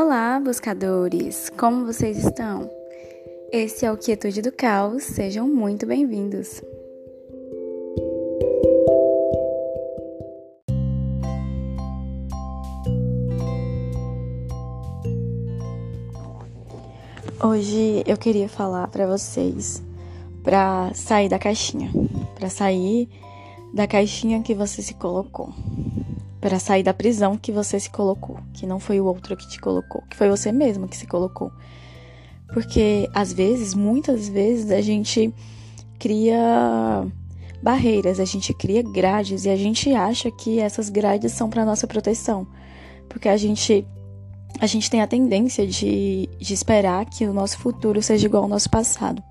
Olá, buscadores! Como vocês estão? Esse é o Quietude do Caos, sejam muito bem-vindos! Hoje eu queria falar para vocês para sair da caixinha, para sair da caixinha que você se colocou para sair da prisão que você se colocou, que não foi o outro que te colocou, que foi você mesmo que se colocou. Porque às vezes, muitas vezes, a gente cria barreiras, a gente cria grades e a gente acha que essas grades são para nossa proteção. Porque a gente a gente tem a tendência de, de esperar que o nosso futuro seja igual ao nosso passado.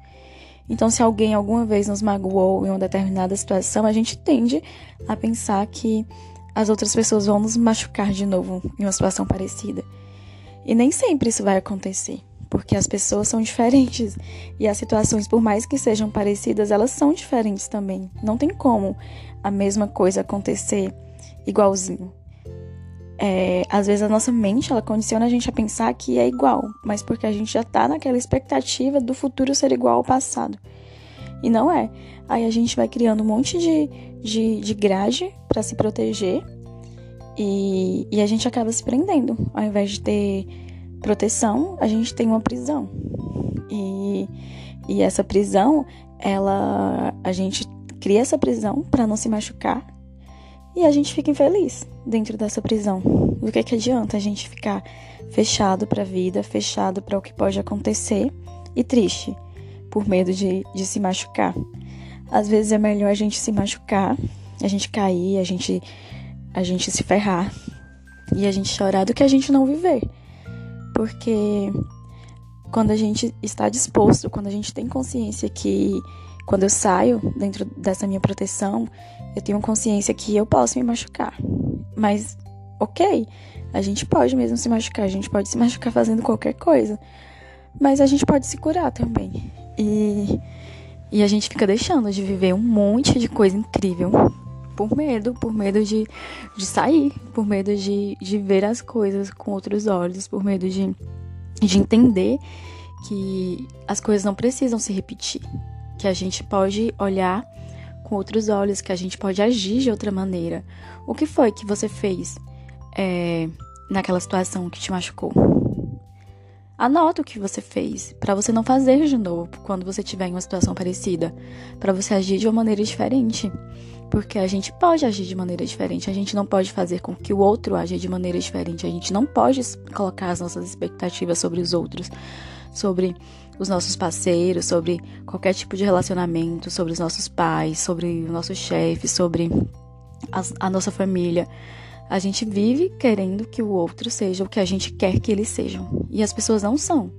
Então, se alguém alguma vez nos magoou em uma determinada situação, a gente tende a pensar que as outras pessoas vão nos machucar de novo em uma situação parecida. E nem sempre isso vai acontecer, porque as pessoas são diferentes e as situações, por mais que sejam parecidas, elas são diferentes também. Não tem como a mesma coisa acontecer igualzinho. É, às vezes a nossa mente ela condiciona a gente a pensar que é igual, mas porque a gente já tá naquela expectativa do futuro ser igual ao passado. E não é. Aí a gente vai criando um monte de, de, de grade para se proteger e, e a gente acaba se prendendo. Ao invés de ter proteção, a gente tem uma prisão. E, e essa prisão, ela a gente cria essa prisão para não se machucar e a gente fica infeliz dentro dessa prisão. O que, que adianta a gente ficar fechado para a vida, fechado para o que pode acontecer e triste por medo de, de se machucar? Às vezes é melhor a gente se machucar, a gente cair, a gente, a gente se ferrar e a gente chorar do que a gente não viver. Porque quando a gente está disposto, quando a gente tem consciência que quando eu saio dentro dessa minha proteção, eu tenho consciência que eu posso me machucar. Mas, ok, a gente pode mesmo se machucar, a gente pode se machucar fazendo qualquer coisa. Mas a gente pode se curar também. E e a gente fica deixando de viver um monte de coisa incrível por medo, por medo de, de sair, por medo de, de ver as coisas com outros olhos, por medo de, de entender que as coisas não precisam se repetir, que a gente pode olhar com outros olhos, que a gente pode agir de outra maneira. O que foi que você fez é, naquela situação que te machucou? Anota o que você fez, para você não fazer de novo quando você tiver em uma situação parecida, para você agir de uma maneira diferente. Porque a gente pode agir de maneira diferente, a gente não pode fazer com que o outro aja de maneira diferente, a gente não pode colocar as nossas expectativas sobre os outros, sobre os nossos parceiros, sobre qualquer tipo de relacionamento, sobre os nossos pais, sobre o nosso chefe, sobre a, a nossa família. A gente vive querendo que o outro seja o que a gente quer que eles sejam. E as pessoas não são.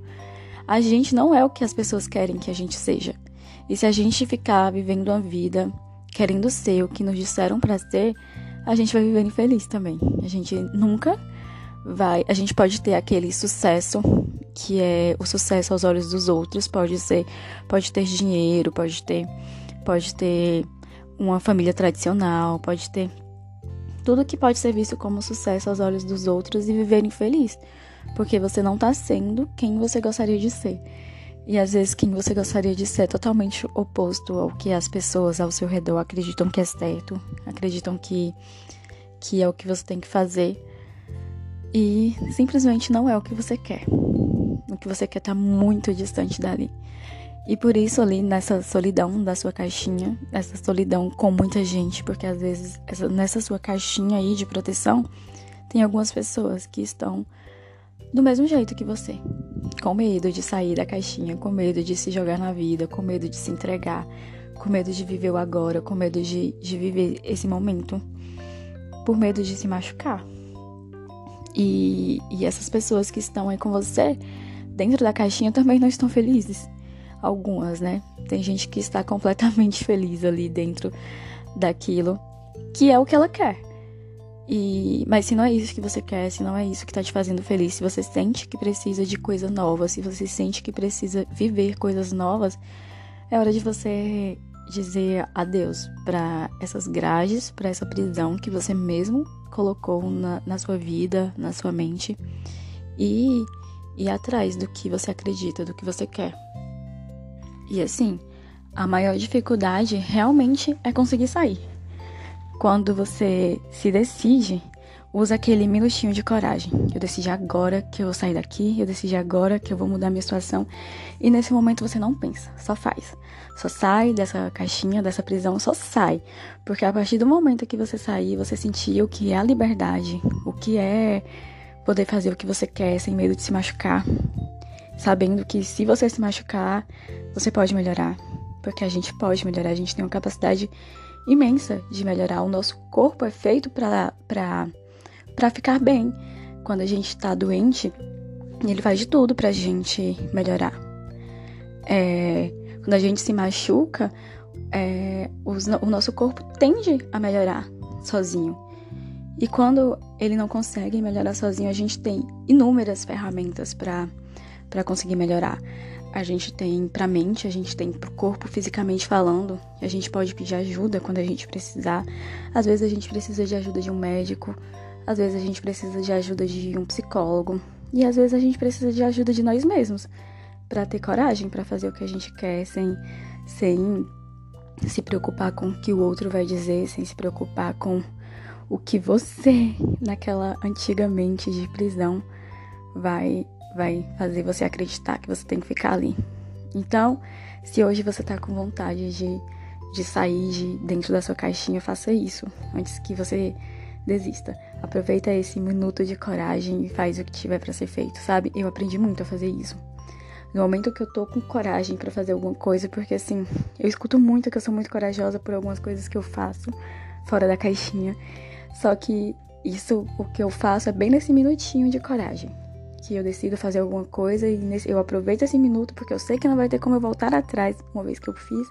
A gente não é o que as pessoas querem que a gente seja. E se a gente ficar vivendo uma vida querendo ser o que nos disseram para ser, a gente vai viver infeliz também. A gente nunca vai. A gente pode ter aquele sucesso que é o sucesso aos olhos dos outros, pode ser, pode ter dinheiro, pode ter, pode ter uma família tradicional, pode ter tudo que pode ser visto como sucesso aos olhos dos outros e viver infeliz, porque você não está sendo quem você gostaria de ser. E às vezes quem você gostaria de ser é totalmente oposto ao que as pessoas ao seu redor acreditam que é certo, acreditam que, que é o que você tem que fazer. E simplesmente não é o que você quer. O que você quer está muito distante dali. E por isso ali nessa solidão da sua caixinha, essa solidão com muita gente, porque às vezes essa, nessa sua caixinha aí de proteção tem algumas pessoas que estão do mesmo jeito que você, com medo de sair da caixinha, com medo de se jogar na vida, com medo de se entregar, com medo de viver o agora, com medo de, de viver esse momento, por medo de se machucar. E, e essas pessoas que estão aí com você, dentro da caixinha, também não estão felizes algumas, né? Tem gente que está completamente feliz ali dentro daquilo que é o que ela quer. E, mas se não é isso que você quer, se não é isso que está te fazendo feliz, se você sente que precisa de coisa nova, se você sente que precisa viver coisas novas, é hora de você dizer adeus para essas grades, para essa prisão que você mesmo colocou na, na sua vida, na sua mente e ir atrás do que você acredita, do que você quer. E assim, a maior dificuldade realmente é conseguir sair. Quando você se decide, usa aquele minutinho de coragem. Eu decidi agora que eu vou sair daqui, eu decidi agora que eu vou mudar minha situação. E nesse momento você não pensa, só faz. Só sai dessa caixinha, dessa prisão, só sai. Porque a partir do momento que você sair, você sentir o que é a liberdade, o que é poder fazer o que você quer sem medo de se machucar, sabendo que se você se machucar, você pode melhorar, porque a gente pode melhorar, a gente tem uma capacidade imensa de melhorar. O nosso corpo é feito para para ficar bem. Quando a gente tá doente, ele faz de tudo pra gente melhorar. É, quando a gente se machuca, é, os, o nosso corpo tende a melhorar sozinho. E quando ele não consegue melhorar sozinho, a gente tem inúmeras ferramentas para conseguir melhorar. A gente tem para a mente, a gente tem para o corpo fisicamente falando, a gente pode pedir ajuda quando a gente precisar. Às vezes a gente precisa de ajuda de um médico, às vezes a gente precisa de ajuda de um psicólogo. E às vezes a gente precisa de ajuda de nós mesmos. Para ter coragem para fazer o que a gente quer sem sem se preocupar com o que o outro vai dizer, sem se preocupar com o que você, naquela antigamente de prisão, vai vai fazer você acreditar que você tem que ficar ali. Então, se hoje você tá com vontade de, de sair de dentro da sua caixinha, faça isso antes que você desista. Aproveita esse minuto de coragem e faz o que tiver para ser feito, sabe? Eu aprendi muito a fazer isso. No momento que eu tô com coragem para fazer alguma coisa, porque assim, eu escuto muito que eu sou muito corajosa por algumas coisas que eu faço fora da caixinha. Só que isso, o que eu faço é bem nesse minutinho de coragem. Que eu decido fazer alguma coisa e nesse, eu aproveito esse minuto, porque eu sei que não vai ter como eu voltar atrás uma vez que eu fiz.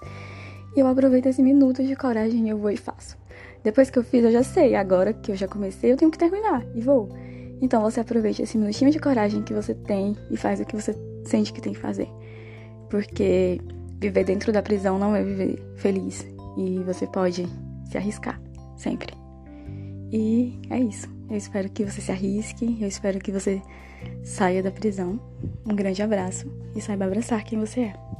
E eu aproveito esse minuto de coragem e eu vou e faço. Depois que eu fiz, eu já sei. Agora que eu já comecei, eu tenho que terminar. E vou. Então você aproveite esse minutinho de coragem que você tem e faz o que você sente que tem que fazer. Porque viver dentro da prisão não é viver feliz. E você pode se arriscar, sempre. E é isso. Eu espero que você se arrisque, eu espero que você saia da prisão. Um grande abraço e saiba abraçar quem você é.